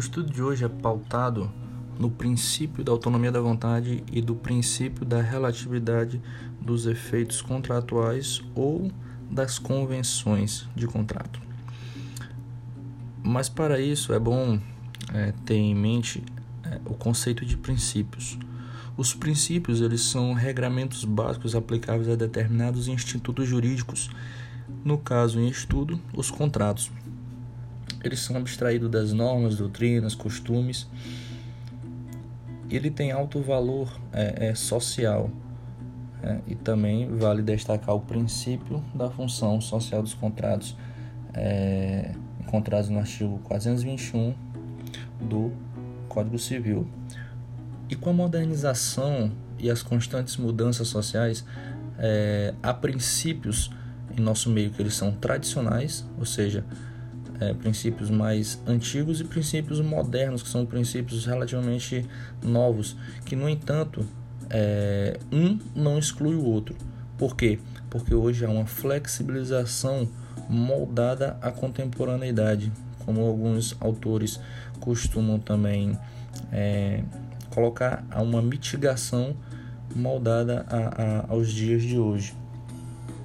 estudo de hoje é pautado no princípio da autonomia da vontade e do princípio da relatividade dos efeitos contratuais ou das convenções de contrato. Mas para isso é bom é, ter em mente é, o conceito de princípios. Os princípios eles são regramentos básicos aplicáveis a determinados institutos jurídicos. No caso em estudo, os contratos. Eles são abstraídos das normas, doutrinas, costumes. Ele tem alto valor é, é social é, e também vale destacar o princípio da função social dos contratos é, encontrados no artigo 421 do Código Civil. E com a modernização e as constantes mudanças sociais, é, há princípios em nosso meio que eles são tradicionais, ou seja, é, princípios mais antigos e princípios modernos, que são princípios relativamente novos, que no entanto é, um não exclui o outro. Por quê? Porque hoje há uma flexibilização moldada à contemporaneidade, como alguns autores costumam também é, colocar a uma mitigação moldada a, a, aos dias de hoje.